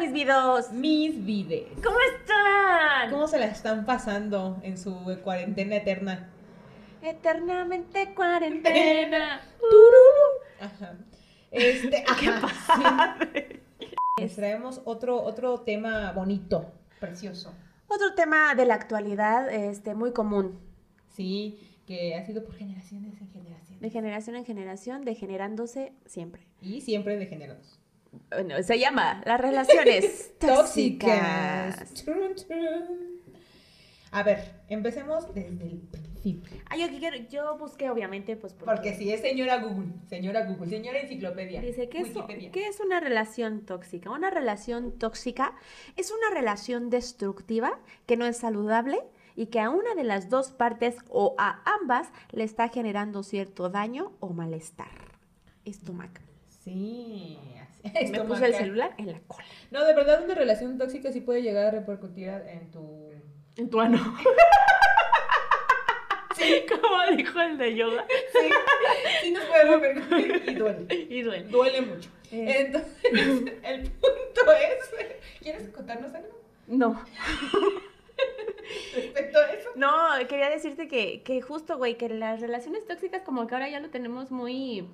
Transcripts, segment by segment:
mis vidos. Mis vides. ¿Cómo están? ¿Cómo se la están pasando en su cuarentena eterna? Eternamente cuarentena. Ajá. Este, ¿Qué ajá, pasa? sí. Les traemos otro, otro tema bonito, precioso. Otro tema de la actualidad, este, muy común. Sí, que ha sido por generaciones en generaciones. De generación en generación, degenerándose siempre. Y siempre degenerados. Bueno, se llama las relaciones tóxicas. Tóxicas. Trun, trun. A ver, empecemos desde el principio. Ah, yo, quiero- yo busqué, obviamente, pues Porque si es señora Google, señora Google, señora enciclopedia. Dice, ¿qué es, Wikipedia. ¿qué es una relación tóxica? Una relación tóxica es una relación destructiva que no es saludable y que a una de las dos partes o a ambas le está generando cierto daño o malestar. Estomacal. Sí. Me puse el celular en la cola. No, de verdad una relación tóxica sí puede llegar a repercutir en tu... En tu ano. Sí, como dijo el de yoga. Sí, sí nos puede repercutir y duele. Y duele. Duele mucho. Eh. Entonces, el punto es... ¿Quieres contarnos algo No. respecto a eso? No, quería decirte que, que justo, güey, que las relaciones tóxicas como que ahora ya lo tenemos muy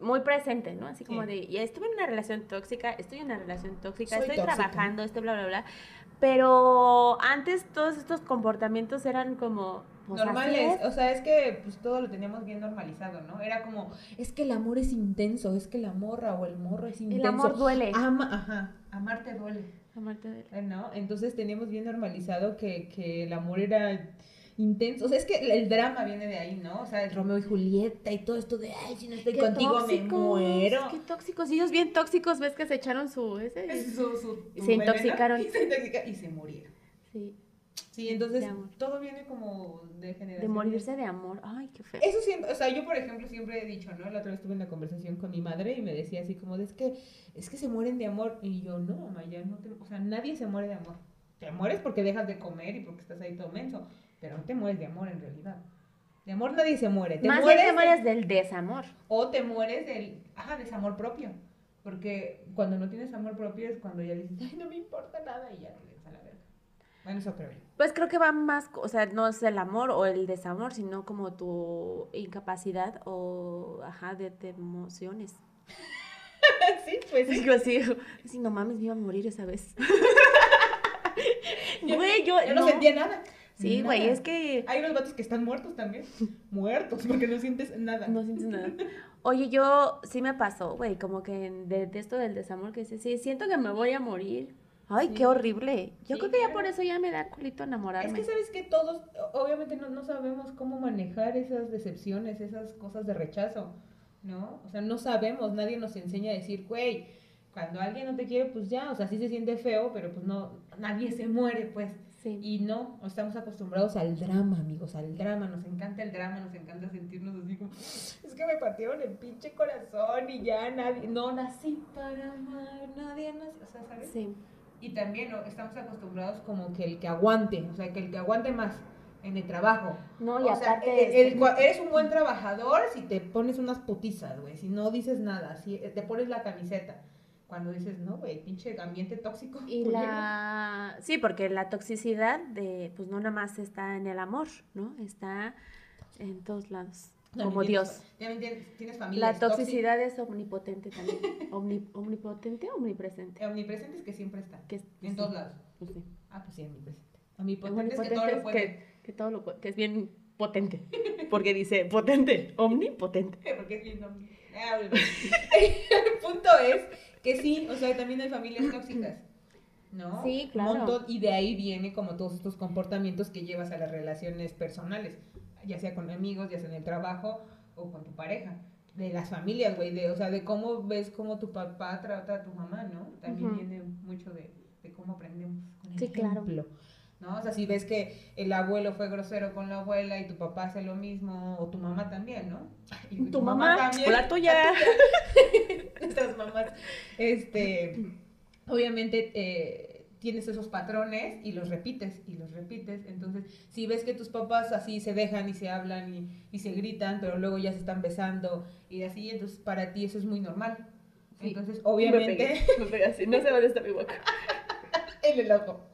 muy presente, ¿no? Así como Sí. de, ya estuve en una relación tóxica, estoy en una relación tóxica, Soy estoy tóxica. trabajando, estoy bla, bla, bla. Pero antes todos estos comportamientos eran como... pues, Normales, es. o sea, es que pues todo lo teníamos bien normalizado, ¿no? Era como, es que el amor es intenso, es que la morra o el morro es intenso. El amor duele. Ama, ajá, amarte duele. Amarte duele. ¿no? Entonces teníamos bien normalizado que, que el amor era intenso. O sea, es que el, drama viene de ahí, ¿no? O sea, el Romeo y Julieta y todo esto de, ay, si no estoy Qué contigo tóxicos, me muero. Qué tóxicos, y ellos bien tóxicos, ves que se echaron su... Ese, Es su- su- Y su se intoxicaron. Y se intoxicaron y se murieron. Sí, Sí, entonces todo viene como de generación. de morirse de amor. Ay, qué feo. Eso siempre, o sea, yo por ejemplo siempre he dicho, ¿no? La otra vez tuve una conversación con mi madre y me decía así como, de, es que, es que se mueren de amor. Y yo, no, mamá, ya no te, o sea, nadie se muere de amor. Te mueres porque dejas de comer y porque estás ahí todo menso, pero no te mueres de amor en realidad. De amor nadie se muere. Te Más bien mueres te de- mueres del desamor. o te mueres del, ajá, desamor propio. Porque cuando no tienes amor propio es cuando ya dices, ay, no me importa nada y ya te ves a la verga. Bueno, eso creo yo. Pues creo que va más, o sea, no es el amor o el desamor, sino como tu incapacidad o, ajá, de, de emociones. sí, pues sí. Digo así, así, no mames, me iba a morir esa vez. Güey, yo, Yo no, sentía nada. Sí, güey, es que Hay unos vatos que están muertos también. muertos, porque no sientes nada. no sientes nada. Oye, yo sí me pasó, güey, como que de, de esto del desamor que dices, sí, siento que me voy a morir. Ay, Sí. qué horrible. Yo Sí, creo que ya por eso ya me da culito Es enamorarme. que sabes que todos, obviamente no, no sabemos cómo manejar esas decepciones, esas cosas de rechazo, ¿no? O sea, no sabemos, nadie nos enseña a decir, güey, cuando alguien no te quiere, pues ya, o sea, sí se siente feo, pero pues no, nadie se muere, pues. Sí. Y no, estamos acostumbrados al drama, amigos, al drama, nos encanta el drama, nos encanta sentirnos así como, es que me partieron el pinche corazón y ya nadie, no nací para amar, nadie nació, o sea, ¿sabes? Sí. Y también ¿no? estamos acostumbrados como que el que aguante, o sea, que el que aguante más en el trabajo. No, y o sea, el- el- eres un buen trabajador si te pones unas putizas, güey, si no dices nada, si te pones la camiseta. Cuando dices, no, güey, pinche ambiente tóxico. Y culero". la... Sí, porque la toxicidad de, pues no nada más está en el amor, ¿no? Está en todos lados, También como tienes Dios. tienes, tienes familias La toxicidad es omnipotente también. Omni- omnipotente o omnipresente. tóxicas. Omnipresentes que siempre está, Que, en sí, todos lados. pues sí. Ah, pues sí, omnipresente. Omnipotentes que todo Omnipotente lo es puede. que, que todo lo puede- que es bien potente. Porque dice potente, omnipotente. Porque es bien omni- Ah. El punto es que sí, o sea, también hay familias tóxicas. ¿No? Sí, claro. montón, y de ahí viene como todos estos comportamientos que llevas a las relaciones personales, ya sea con amigos, ya sea en el trabajo o con tu pareja. De las familias, güey, de, o sea, de cómo ves cómo tu papá trata a tu mamá, ¿no? También viene mucho de, de cómo aprendemos con el Sí, claro. ¿No? O sea, si ves que el abuelo fue grosero con la abuela y tu papá hace lo mismo, o tu mamá también, ¿no? Y Tu mamá, o la tuya. Nuestras mamás, este, obviamente eh, tienes esos patrones y los repites y los repites. Entonces, si ves que tus papás así se dejan y se hablan y, y se gritan, pero luego ya se están besando y así, entonces para ti eso es muy normal. Sí. Entonces, Me obviamente, pegué, me pegué así, no sé dónde está mi boca. en el ojo.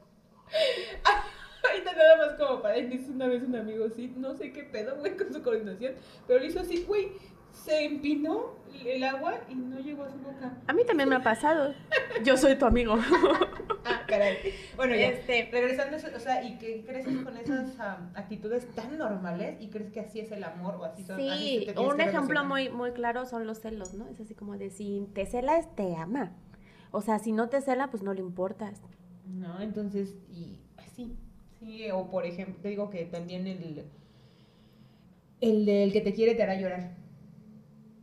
Nada más como para dice una vez un amigo, sí, no sé qué pedo, güey, con su coordinación, pero lo hizo así, güey, se empinó el agua y no llegó a su boca. A mí también me ha pasado. Yo soy tu amigo. Ah, caray. Bueno, ya. Este- Regresando, o sea, y que creces con esas am, actitudes tan normales y crees que así es el amor o así son. así Sí, te tienes un que ejemplo muy, muy claro son los celos, ¿no? Es así como de si te celas, te ama. O sea, si no te cela, pues no le importas. No, entonces, y así. Sí, o por ejemplo, te digo que también el. El del que te quiere te hará llorar.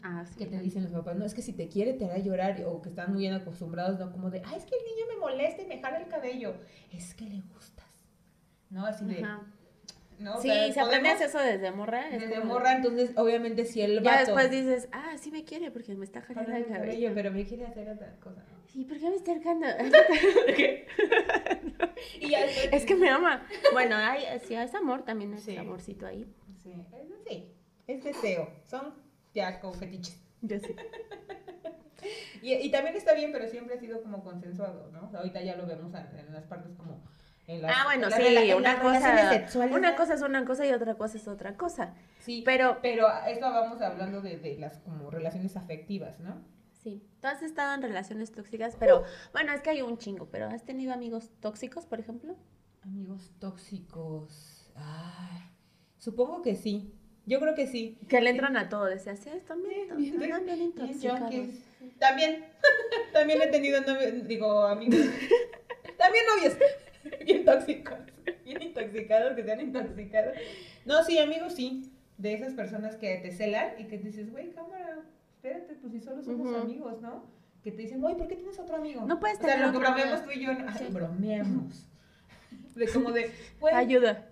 Ah, sí. que te dicen los papás, no, es que si te quiere te hará llorar, o que están muy bien acostumbrados, ¿no? Como de, ay, es que el niño me molesta y me jala el cabello, es que le gustas, ¿no? Así de, Ajá. ¿No? Sí, si aprendes eso desde morra. es Desde como- morra, entonces, obviamente, si el Ya vato después dices, ah, sí me quiere porque me está jalando jala el el cabello, cabello. pero me quiere hacer otra cosa. Sí, ¿por qué me está? Y ya después es que me ama. Bueno, hay, si es amor, también es Sí. amorcito ahí. Sí, es, sí, es deseo, son ya como fetiches. Yo sí. Y, y también está bien, pero siempre ha sido como consensuado, ¿no? O sea, ahorita ya lo vemos en las partes como... Las, Ah, bueno, sí, una cosa, sexuales, una cosa es una cosa y otra cosa es otra cosa. Sí, Pero, pero esto vamos hablando de, de las como relaciones afectivas, ¿no? sí, tú has estado en relaciones tóxicas, pero, bueno, es que hay un chingo, pero ¿has tenido amigos tóxicos, por ejemplo? Amigos tóxicos. Ay, supongo que sí. Yo creo que sí. Que le entran a todo, decías, sí, Bien intoxicados. junkies. También. También he tenido digo, amigos. También novios. Bien tóxicos. Bien intoxicados, que se han intoxicado. No, sí, amigos, sí. De esas personas que te celan y que te dices, güey, cámara, espérate, pues si solo somos Ujú. amigos, ¿no? Que te dicen, güey, ¿por qué tienes otro amigo? No puedes O sea, tener lo que bromeamos tú y yo, ay, Sí. bromeamos. De como de, güey, Ayuda.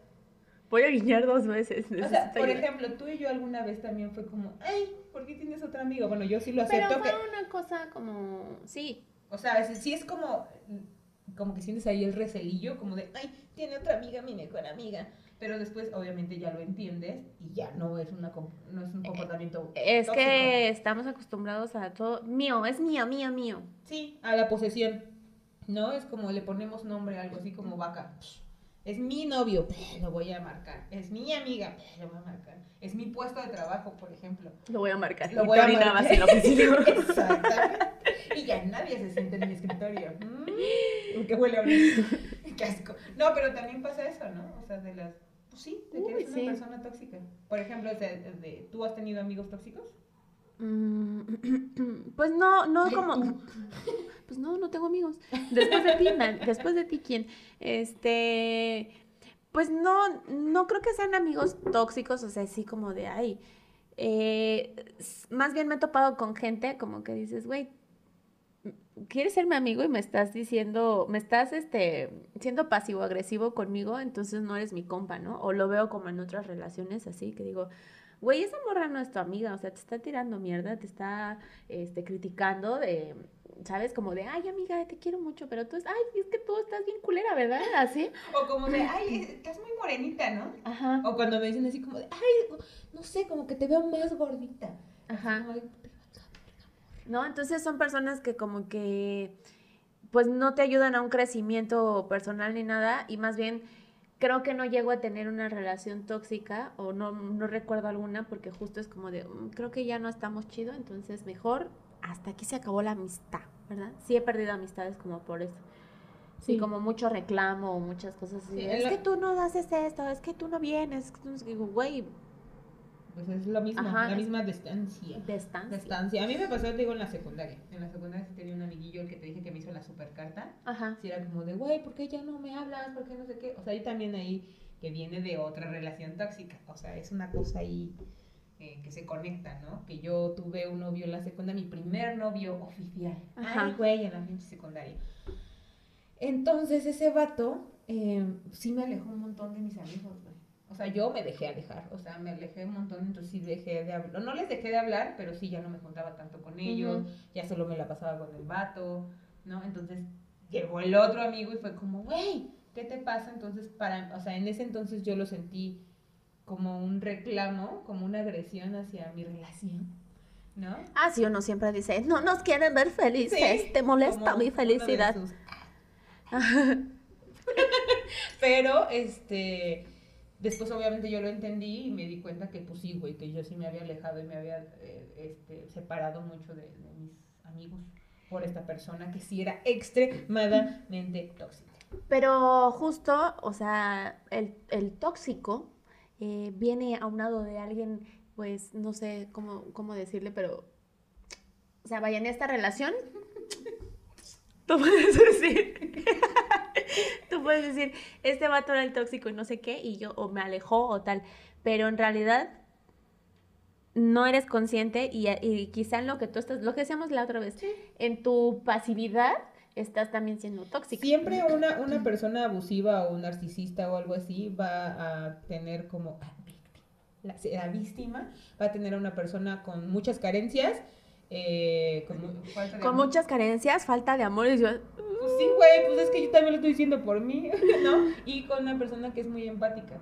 Voy a guiñar dos veces. o sea, por ayuda. ejemplo, tú y yo alguna vez también fue como, ay, ¿por qué tienes otro amigo? Bueno, yo sí lo Pero acepto fue que, una cosa como, sí, o sea, sí es como, como que sientes ahí el recelillo, como de, ay, tiene otra amiga, mi mejor amiga. Pero después, obviamente, ya lo entiendes y ya no es, una, no es un comportamiento es tóxico. que estamos acostumbrados a todo, mío, es mío, mío, mío. Sí, a la posesión, ¿no? Es como le ponemos nombre a algo así como vaca. Es mi novio, lo voy a marcar. Es mi amiga, lo voy a marcar. Es mi puesto de trabajo, por ejemplo. Lo voy a marcar. Lo voy a marcar. en la oficina. Exactamente. Y ya nadie se siente en mi escritorio. Mm, qué huele horrible. Qué asco. No, pero también pasa eso, ¿no? O sea, de las. Pues sí, de que Uy, eres sí. una persona tóxica. Por ejemplo, o sea, de- ¿tú has tenido amigos tóxicos? Mm, Pues no, no como. Pues no, no tengo amigos. Después de ti, después de ti, ¿quién? Este. Pues no, no creo que sean amigos tóxicos, o sea, así como de ay. eh, más bien me he topado con gente como que dices, güey, quieres ser mi amigo y me estás diciendo, me estás este, siendo pasivo-agresivo conmigo, entonces no eres mi compa, ¿no? O lo veo como en otras relaciones así, que digo, güey, esa morra no es tu amiga, o sea, te está tirando mierda, te está este, criticando de, ¿sabes? Como de, ay, amiga, te quiero mucho, pero tú, es, ay, es que tú estás bien culera, ¿verdad? Así. O como de, ay, estás muy morenita, ¿no? Ajá. O cuando me dicen así como de, ay, no sé, como que te veo más gordita. Ajá. como ¿no? Entonces son personas que como que pues no te ayudan a un crecimiento personal ni nada y más bien creo que no llego a tener una relación tóxica o no, no recuerdo alguna porque justo es como de "Mm, creo que ya no estamos chido, entonces mejor hasta aquí se acabó la amistad, ¿verdad? Sí he perdido amistades como por eso. Sí, Sí. como mucho reclamo o muchas cosas así. Sí, es lo- que tú no haces esto, es que tú no vienes, es que tú no sé qué". Digo, güey, Pues es lo mismo, Ajá, la es- misma distancia. distancia. Distancia. A mí me pasó, te digo, en la secundaria. En la secundaria sí tenía un amiguillo, el que te dije que me hizo la super carta. Ajá. Si era como de, güey, ¿por qué ya no me hablas? ¿Por qué no sé qué? O sea, ahí también ahí que viene de otra relación tóxica. O sea, es una cosa ahí eh, que se conecta, ¿no? Que yo tuve un novio en la secundaria, mi primer novio oficial. Ajá. Ay, güey, en la pinche secundaria. Entonces, ese vato eh, sí me alejó un montón de mis amigos, güey. O sea, yo me dejé alejar, o sea, me alejé un montón, entonces sí dejé de hablar. No les dejé de hablar, pero sí ya no me juntaba tanto con ellos, ya solo me la pasaba con el vato, ¿no? Entonces llegó el otro amigo y fue como, güey, ¿qué te pasa? Entonces, para, o sea, en ese entonces yo lo sentí como un reclamo, como una agresión hacia mi relación, ¿no? Ah, sí, uno siempre dice, no nos quieren ver felices, Sí, te molesta mi felicidad. sus- Pero, este, después obviamente yo lo entendí y me di cuenta que pues sí, güey, que yo sí me había alejado y me había eh, este, separado mucho de, mis amigos por esta persona que sí era extremadamente tóxica. Pero justo, o sea, el, el tóxico eh, viene aunado de alguien, pues, no sé cómo, cómo decirle, pero, o sea, vaya, en esta relación, tú puedes decir, tú puedes decir, este vato era el tóxico y no sé qué, y yo, o me alejó o tal, pero en realidad no eres consciente y, y quizá en lo que tú estás, lo que decíamos la otra vez, en tu pasividad estás también siendo tóxico. Siempre una, una persona abusiva o narcisista o algo así va a tener como la, la víctima va a tener a una persona con muchas carencias, eh, con, Con muchas carencias, falta de amor y yo, Pues sí, güey, pues es que yo también lo estoy diciendo por mí, ¿no? Y con una persona que es muy empática,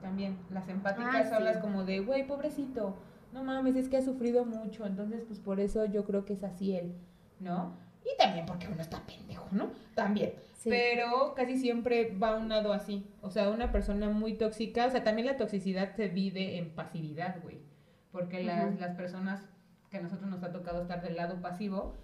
también. Las empáticas Ah, son sí. las como de, güey, pobrecito, no mames, es que ha sufrido mucho, entonces pues por eso yo creo que es así él, ¿no? Y también porque uno está pendejo, ¿no? También. Sí. Pero casi siempre va unado así. O sea, una persona muy tóxica, o sea, también la toxicidad se vive en pasividad, güey. Porque las, Ujú. las personas que a nosotros nos ha tocado estar del lado pasivo,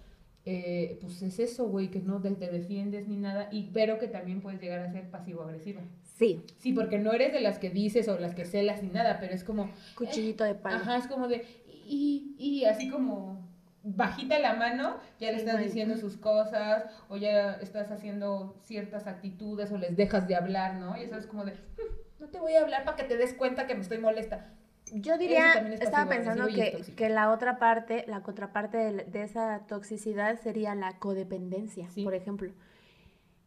eh, pues es eso, güey, que no te, te defiendes ni nada, y pero que también puedes llegar a ser pasivo-agresiva. sí, Sí, porque no eres de las que dices o las que celas ni nada, pero es como, cuchillito de palo. ajá, es como de, y, y así como bajita la mano, ya le estás diciendo sus cosas, o ya estás haciendo ciertas actitudes, o les dejas de hablar, ¿no? Y eso es como de, "Mm, no te voy a hablar para que te des cuenta que me estoy molesta. Yo diría, es estaba pensando que, que la otra parte, la contraparte de, de esa toxicidad sería la codependencia, Sí. por ejemplo.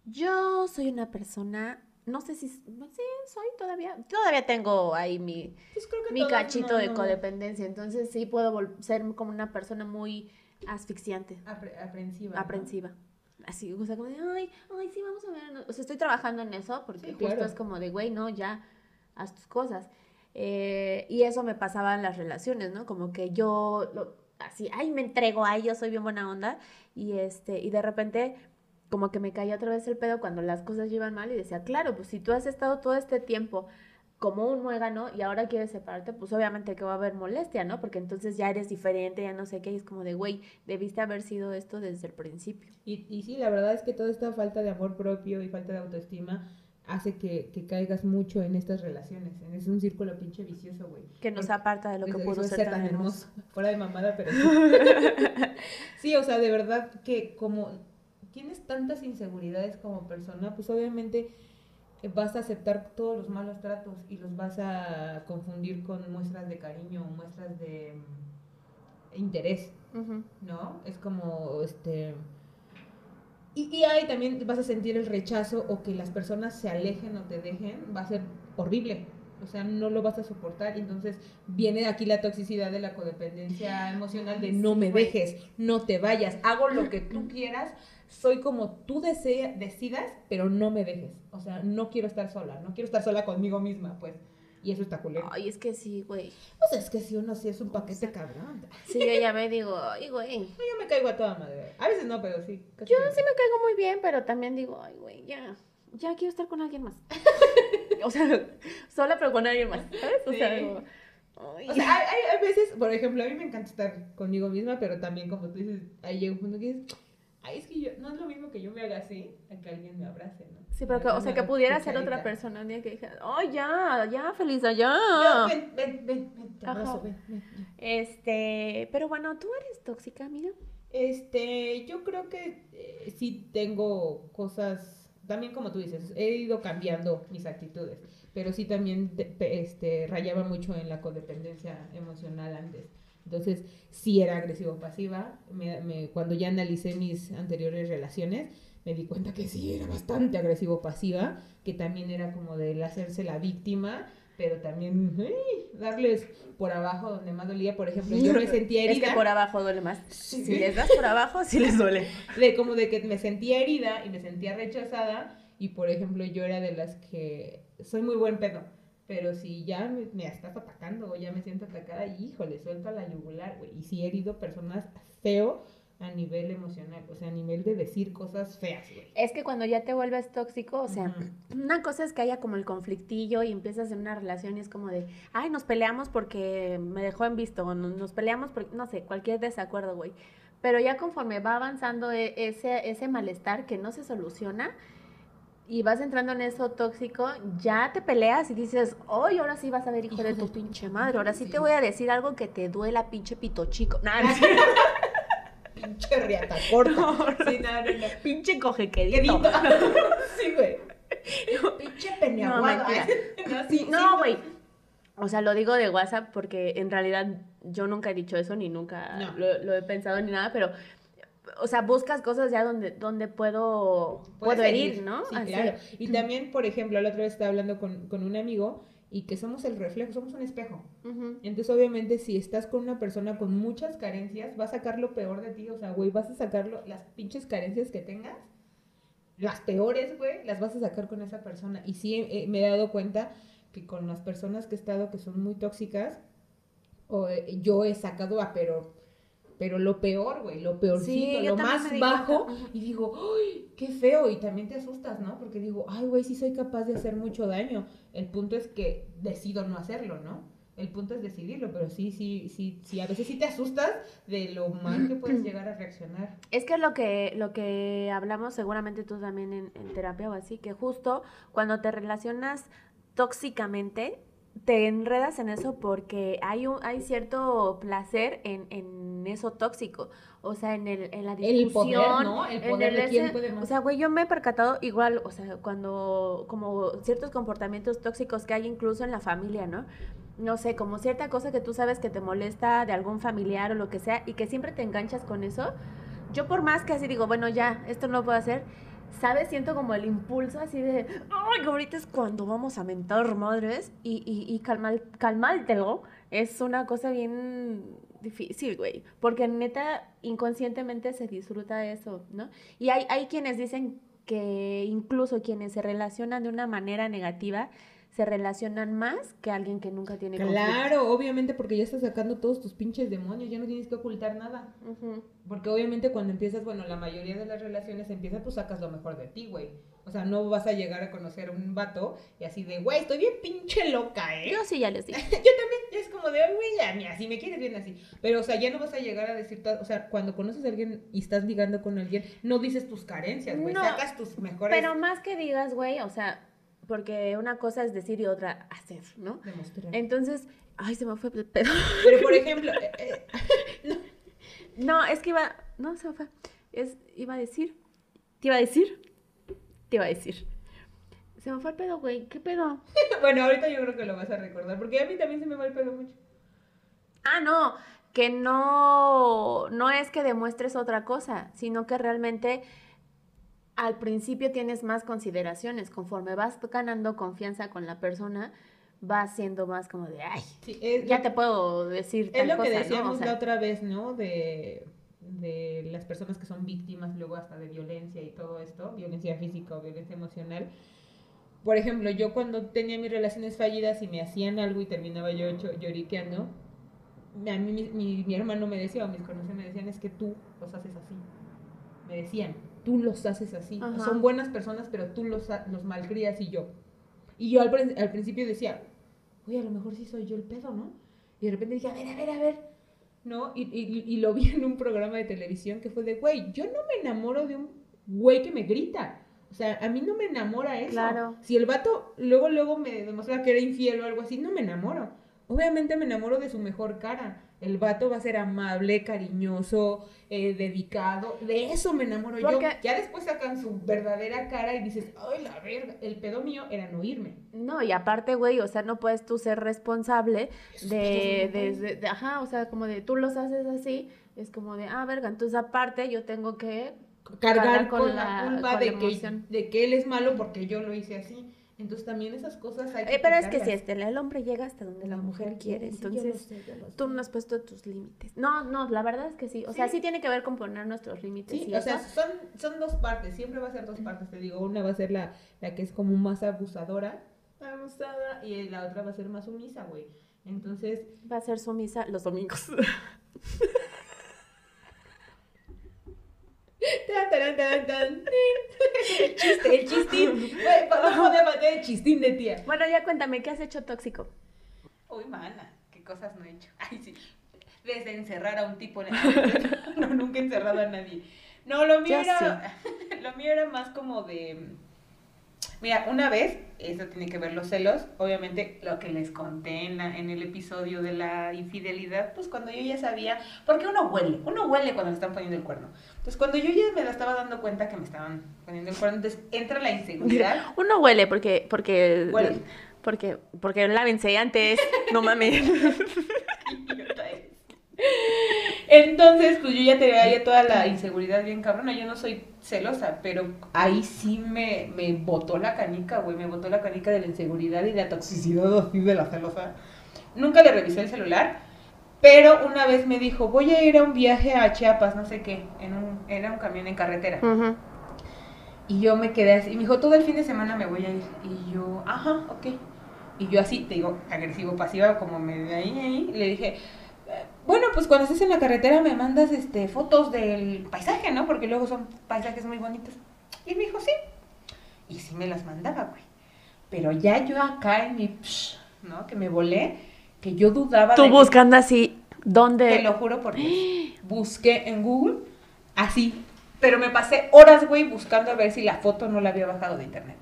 Yo soy una persona, no sé si, no sé, soy todavía, todavía tengo ahí mi, Pues creo que mi cachito no- de no- codependencia, entonces sí puedo ser como una persona muy asfixiante, apre- aprensiva. ¿no? aprensiva. Así, o sea, como de, ay, ay, sí, vamos a ver. O sea, estoy trabajando en eso porque Sí, justo claro. es como de, güey, no, ya, haz tus cosas. Eh, y eso me pasaba en las relaciones, ¿no? Como que yo, así, ay, me entrego, ay, yo soy bien buena onda. Y, este, y de repente, como que me caía otra vez el pedo cuando las cosas iban mal y decía, claro, pues si tú has estado todo este tiempo como un muégano y ahora quieres separarte, pues obviamente que va a haber molestia, ¿no? Porque entonces ya eres diferente, ya no sé qué, y es como de, güey, debiste haber sido esto desde el principio. Y sí, la verdad es que toda esta falta de amor propio y falta de autoestima hace que, que caigas mucho en estas relaciones. Es un círculo pinche vicioso, güey. Que nos aparta de lo que pudo ser tan hermoso. Fuera de mamada, pero sí. sí, o sea, de verdad que como tienes tantas inseguridades como persona, pues obviamente vas a aceptar todos los malos tratos y los vas a confundir con muestras de cariño, muestras de mm, interés. ¿no? Es como, este... Y, y ahí también vas a sentir el rechazo o que las personas se alejen o te dejen, va a ser horrible. O sea, no lo vas a soportar entonces viene aquí la toxicidad de la codependencia emocional de no me dejes, no te vayas, hago lo que tú quieras, soy como tú desea, decidas, pero no me dejes. O sea, no quiero estar sola, no quiero estar sola conmigo misma, pues. Y eso está culero. Ay, es que sí, güey. O sea, es que si uno sí es un paquete cabrón. Sí, yo ya me digo, ay, güey. Yo me caigo a toda madre. A veces no, pero sí. Yo sí me caigo muy bien, pero también digo, ay, güey, ya. Ya quiero estar con alguien más. o sea, sola, pero con alguien más, ¿sabes? O sea, digo, ay. O sea, hay, hay- hay veces, por ejemplo, a mí me encanta estar conmigo misma, pero también, como tú dices, ahí llega un punto que dices, ay, es que yo, no es lo mismo que yo me haga así, a que alguien me abrace, ¿no? Sí, pero que, o sea, que pudiera ser otra persona un día que dijera, ay, ya, ya, Felisa, Yo, ya. ven, ven, ven, ven, te abrazo, ven, ven. Este, pero bueno, ¿tú eres tóxica, amiga? Este, yo creo que eh, sí tengo cosas, también como tú dices, he ido cambiando mis actitudes, pero sí también este, rayaba mucho en la codependencia emocional antes. Entonces, sí era agresivo-pasiva. Me, me- cuando ya analicé mis anteriores relaciones, me di cuenta que sí era bastante agresivo-pasiva, que también era como del hacerse la víctima, pero también ¡ay! darles por abajo donde más dolía. Por ejemplo, yo me sentía herida. Es que por abajo duele más. Sí. Si les das por abajo, sí les duele. de como de que me sentía herida y me sentía rechazada y por ejemplo yo era de las que soy muy buen pedo Pero si ya me, me estás atacando o ya me siento atacada, híjole, suelto a la yugular, güey. Y si he herido personas feo a nivel emocional, o sea, a nivel de decir cosas feas, güey. Es que cuando ya te vuelves tóxico, o sea, Ujú. una cosa es que haya como el conflictillo y empiezas en una relación y es como de, ay, nos peleamos porque me dejó en visto, o no- nos peleamos porque, no sé, cualquier desacuerdo, güey. Pero ya conforme va avanzando e- ese, ese malestar que no se soluciona y vas entrando en eso tóxico, ya te peleas y dices, hoy ahora sí vas a ver, hijo de tu pinche madre, ahora sí te voy a decir algo que te duela, pinche pito chico. Nada. Pinche riata corta. Sí, no, no, no. pinche ¿Qué cojequedito. dito? sí, güey. Pinche mentira. no, sí, sí, No, güey. O sea, lo digo de WhatsApp porque en realidad yo nunca he dicho eso ni nunca No. lo, lo he pensado ni nada, pero, o sea, buscas cosas ya donde, donde puedo, Puedes puedo herir, ¿no? Sí, Así. claro. Y también, por ejemplo, la otra vez estaba hablando con, con un amigo y que somos el reflejo, somos un espejo. Ujú. Entonces, obviamente, si estás con una persona con muchas carencias, va a sacar lo peor de ti. O sea, güey, vas a sacar lo- las pinches carencias que tengas. Las peores, güey, las vas a sacar con esa persona. Y sí, eh, me he dado cuenta que con las personas que he estado que son muy tóxicas, o, eh, yo he sacado a pero, pero lo peor, güey, lo peorcito, lo más bajo. Y digo, ¡ay, qué feo! Y también te asustas, ¿no? Porque digo, ay, güey, sí soy capaz de hacer mucho daño. El punto es que decido no hacerlo, ¿no? El punto es decidirlo, pero sí, sí, sí, sí, a veces sí te asustas de lo mal que puedes llegar a reaccionar. Es que lo que, lo que hablamos seguramente tú también en, en terapia o así, que justo cuando te relacionas tóxicamente, te enredas en eso porque hay un, hay cierto placer en, en eso tóxico. O sea, en, el, en la El discusión. poder, ¿no? El en poder el de quién puede más. O sea, güey, yo me he percatado igual, o sea, cuando, como ciertos comportamientos tóxicos que hay incluso en la familia, ¿no? No sé, como cierta cosa que tú sabes que te molesta de algún familiar o lo que sea y que siempre te enganchas con eso. Yo por más que así digo, bueno, ya, esto no lo puedo hacer, ¿sabes? Siento como el impulso así de, ay, que ahorita es cuando vamos a mentar madres y, y, y calmar, calmártelo es una cosa bien difícil, güey, porque neta inconscientemente se disfruta eso, ¿no? Y hay, hay quienes dicen que incluso quienes se relacionan de una manera negativa se relacionan más que alguien que nunca tiene conflicto. Claro, obviamente porque ya estás sacando todos tus pinches demonios, ya no tienes que ocultar nada. Porque obviamente cuando empiezas, bueno, la mayoría de las relaciones empieza, tú sacas lo mejor de ti, güey. O sea, no vas a llegar a conocer a un vato y así de, güey, estoy bien pinche loca, ¿eh? Yo sí ya les dije. Yo también, es como de, "Ay, güey, ya, mira, si me quieres bien así. Pero, o sea, ya no vas a llegar a decir, o sea, cuando conoces a alguien y estás ligando con alguien, no dices tus carencias, güey, No, sacas tus mejores. Pero más que digas, güey, o sea, porque una cosa es decir y otra hacer, ¿no? Demostrar. Entonces, ay, se me fue el pedo. Pero, por ejemplo, eh, eh, No, es que iba, no, se me fue. Es, iba a decir, te iba a decir, te iba a decir. Se me fue el pedo, güey, ¿qué pedo? bueno, ahorita yo creo que lo vas a recordar, porque a mí también se me va el pelo mucho. Ah, no, que no, no es que demuestres otra cosa, sino que realmente al principio tienes más consideraciones. Conforme vas ganando confianza con la persona, vas siendo más como de, ay, Sí, es, ya te puedo decir es tal lo que ¿no? decíamos O sea, la otra vez, ¿no? De, de las personas que son víctimas luego hasta de violencia y todo esto, violencia física o violencia emocional. Por ejemplo, yo cuando tenía mis relaciones fallidas y me hacían algo y terminaba yo lloriqueando, a mí mi, mi- mi hermano me decía, o mis conocidos me decían, es que tú los haces así. Me decían, tú los haces así. Ajá. Son buenas personas, pero tú los, los malcrías y yo. Y yo al, al principio decía, oye, a lo mejor sí soy yo el pedo, ¿no? Y de repente dije, a ver, a ver, a ver. ¿No? Y, y, y lo vi en un programa de televisión que fue de, güey, yo no me enamoro de un güey que me grita. O sea, a mí no me enamora eso. Claro. Si el vato luego, luego me demostraba que era infiel o algo así, no me enamoro. Obviamente me enamoro de su mejor cara. El vato va a ser amable, cariñoso, eh, dedicado. De eso me enamoro yo. Ya después sacan su verdadera cara y dices, ay, la verga. El pedo mío era no irme. No, y aparte, güey, o sea, no puedes tú ser responsable de, de, pueden. de- de- ajá, o sea, como de tú los haces así, es como de, ah, verga, entonces aparte yo tengo que cargar Cargar con, con la, culpa con de, la que, emoción. de que él es malo porque yo lo hice así. Entonces también esas cosas hay que Eh, pero es que si este, el hombre llega hasta donde la, mujer quiere, sí, entonces sé, tú no has puesto tus límites. No, no, la verdad es que sí, o sea, Sí. tiene que ver con poner nuestros límites. Sí, y o sea, son, son dos partes, siempre va a ser dos partes, te digo, una va a ser la, la que es como más abusadora. Abusada y la otra va a ser más sumisa, güey. Entonces, Va a ser sumisa los domingos. Tan. El chiste, el chistín. Güey, el chistín de tía. bueno, ya cuéntame, ¿qué has hecho tóxico? Uy, mana, qué cosas no he hecho. Ay, sí. Desde encerrar a un tipo en el... No, nunca he encerrado a nadie. No, lo mío era... Lo mío era más como de... Mira, una vez, eso tiene que ver los celos, obviamente lo que les conté en, la- en el episodio de la infidelidad, pues cuando yo ya sabía, porque uno huele, uno huele cuando le están poniendo el cuerno. Entonces cuando yo ya me la estaba dando cuenta que me estaban poniendo el cuerno, entonces entra la inseguridad. Uno huele porque, porque, Huele. porque, porque lávense antes, no mames. Entonces, pues yo ya tenía ya toda la inseguridad bien cabrona. Yo no soy celosa, pero ahí sí me, me botó la canica, güey. Me botó la canica de la inseguridad y de la toxicidad así de la celosa. Nunca le revisé el celular, pero una vez me dijo, voy a ir a un viaje a Chiapas, no sé qué, en un, era un camión en carretera. Y yo me quedé así, y me dijo, todo el fin de semana me voy a ir. Y yo, ajá, ok. Y yo así, te digo, agresivo, pasiva, como me de ahí, ahí, le dije, "Eh, bueno, pues cuando estés en la carretera me mandas este fotos del paisaje, ¿no? Porque luego son paisajes muy bonitos. Y me dijo, sí. Y sí me las mandaba, güey. Pero ya yo acá en mi, psh, ¿no? Que me volé, que yo dudaba Tú de que- buscando así, te ¿dónde? lo juro por Dios. Busqué en Google, así. Pero me pasé horas, güey, buscando a ver si la foto no la había bajado de internet.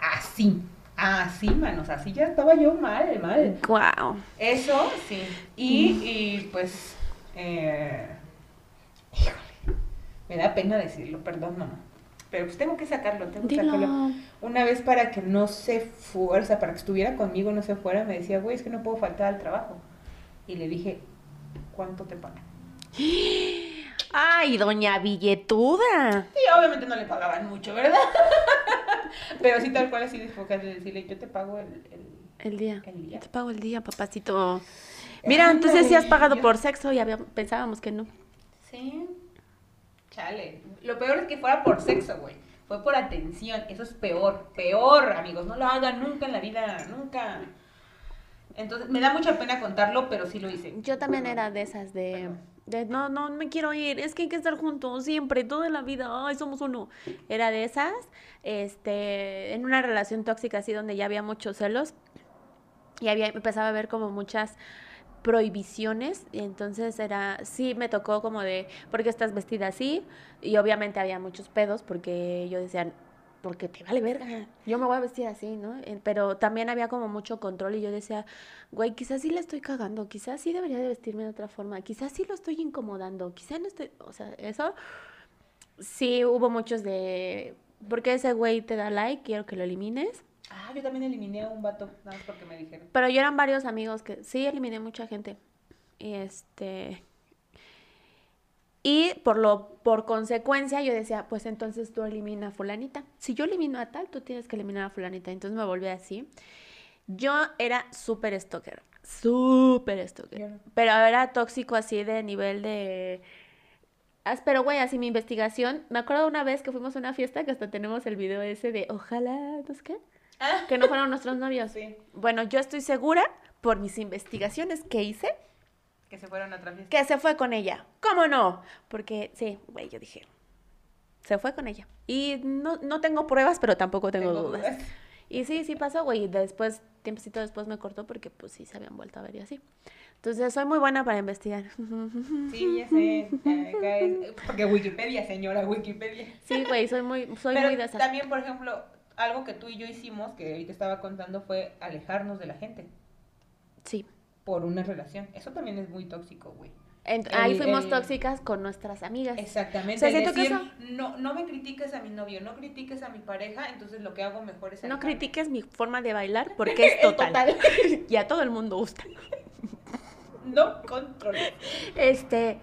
Así. Así, manos. Así ya estaba yo mal, mal. Wow. Eso, sí. Y, y pues. Eh, híjole. Me da pena decirlo, perdón, mamá. Pero pues tengo que sacarlo, tengo que sacarlo. Una vez para que no se fuera, o sea, para que estuviera conmigo, no se fuera, me decía, güey, es que no puedo faltar al trabajo. Y le dije, ¿cuánto te pagan? Ay, doña billetuda. Sí, obviamente no le pagaban mucho, ¿verdad? Pero sí, tal cual así de enfocas de decirle, yo te pago el... el- El día. El día. Te pago el día, papacito. Mira, entonces sí has pagado yo- por sexo y había- pensábamos que no. Sí. Chale. Lo peor es que fuera por sexo, güey. Fue por atención. Eso es peor. Peor, amigos. No lo hagan nunca en la vida. Nunca. Entonces, me da mucha pena contarlo, pero sí lo hice. Yo también era de esas de, de no, no me quiero ir, es que hay que estar juntos siempre, toda la vida, ay, somos uno. Era de esas, este, en una relación tóxica así donde ya había muchos celos y había, empezaba a haber como muchas prohibiciones y entonces era, sí me tocó como de, ¿por qué estás vestida así? Y obviamente había muchos pedos porque yo decía, porque te vale verga, yo me voy a vestir así, ¿no? Eh, Pero también había como mucho control y yo decía, güey, quizás sí la estoy cagando, quizás sí debería de vestirme de otra forma, quizás sí lo estoy incomodando, quizás no estoy, o sea, eso sí hubo muchos de, ¿por qué ese güey te da like? Quiero que lo elimines. Ah, yo también eliminé a un vato, nada más porque me dijeron. Pero yo eran varios amigos que sí eliminé mucha gente. Y este. Y por lo, por consecuencia, yo decía, pues entonces tú elimina a fulanita. Si yo elimino a tal, tú tienes que eliminar a fulanita. Entonces me volví así. Yo era súper stalker. Súper stalker. Pero era tóxico así de nivel de. As- Pero, güey, así mi investigación. Me acuerdo una vez que fuimos a una fiesta que hasta tenemos el video ese de ojalá, no qué. Ah, Que no fueron nuestros novios. sí. Bueno, yo estoy segura, por mis investigaciones que hice, Que se fueron a otra fiesta. que se fue con ella. ¿Cómo no? Porque, sí, güey, yo dije, se fue con ella. Y no, no tengo pruebas, pero tampoco tengo, dudas. Y sí, sí pasó, güey. Y después, tiempecito después me cortó porque, pues, sí, se habían vuelto a ver y así. Entonces, soy muy buena para investigar. Sí, ya sé. Porque Wikipedia, señora, Wikipedia. Sí, güey, soy muy, soy Pero muy de esas. también, por ejemplo, algo que tú y yo hicimos, que ahorita estaba contando, fue alejarnos de la gente Sí. Por una relación. Eso también es muy tóxico, güey. Ahí fuimos el- tóxicas con nuestras amigas. Exactamente. O sea, siento que decir, eso- no, no me critiques a mi novio, no critiques a mi pareja, entonces lo que hago mejor es No alejarme. critiques mi forma de bailar porque es total. total. y a todo el mundo gusta. No controles. Este.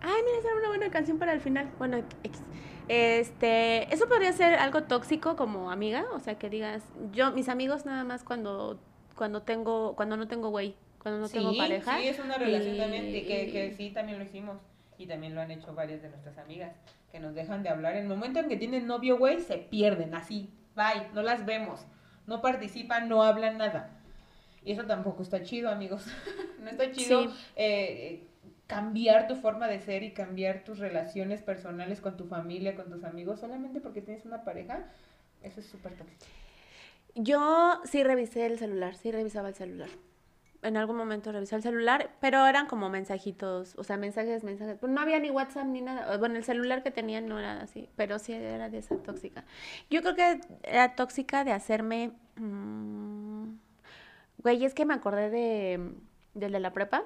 Ay, mira, esa era una buena canción para el final. Bueno, X. Este. Eso podría ser algo tóxico como amiga. O sea, que digas. Yo, mis amigos, nada más cuando. Cuando tengo. Cuando no tengo güey. Cuando no tengo sí, pareja. sí, es una relación y- también de que, que sí, también lo hicimos. Y también lo han hecho varias de nuestras amigas, que nos dejan de hablar. En el momento en que tienen novio, güey, se pierden, así. Bye, no las vemos. No participan, no hablan nada. Y eso tampoco está chido, amigos. no está chido Sí. eh, cambiar tu forma de ser y cambiar tus relaciones personales con tu familia, con tus amigos, solamente porque tienes una pareja. Eso es súper tóxico. Yo sí revisé el celular, sí revisaba el celular. En algún momento revisé el celular, pero eran como mensajitos, o sea, mensajes, mensajes. No había ni WhatsApp ni nada. Bueno, el celular que tenía no era así, pero sí era de esa tóxica. Yo creo que era tóxica de hacerme... mm, Güey, es que me acordé de, del de la prepa.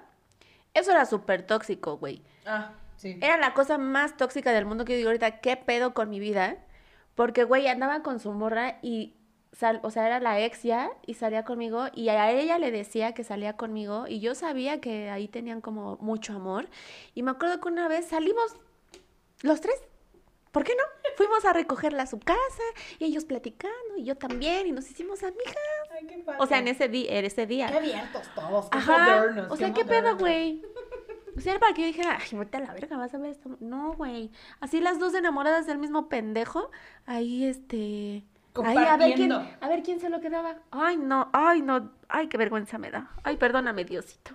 Eso era súper tóxico, güey. Ah, sí. Era la cosa más tóxica del mundo que yo digo ahorita, ¿qué pedo con mi vida? Porque, güey, andaba con su morra y, sal, o sea, era la ex ya y salía conmigo y a ella le decía que salía conmigo y yo sabía que ahí tenían como mucho amor. Y me acuerdo que una vez salimos los tres. ¿Por qué no? Fuimos a recogerla a su casa y ellos platicando y yo también y nos hicimos amigas. Ay, qué padre. O sea, en ese, di en ese día. Qué abiertos todos, qué Ajá. modernos. O sea, ¿qué pedo, modernos. güey? O sea, era para que yo dijera, ay, vete a la verga, vas a ver esto. No, güey. Así las dos enamoradas del mismo pendejo, ahí este. A ver quién, Compartiendo. a ver quién se lo quedaba. Ay, no, ay, no, ay, qué vergüenza me da. Ay, perdóname, Diosito.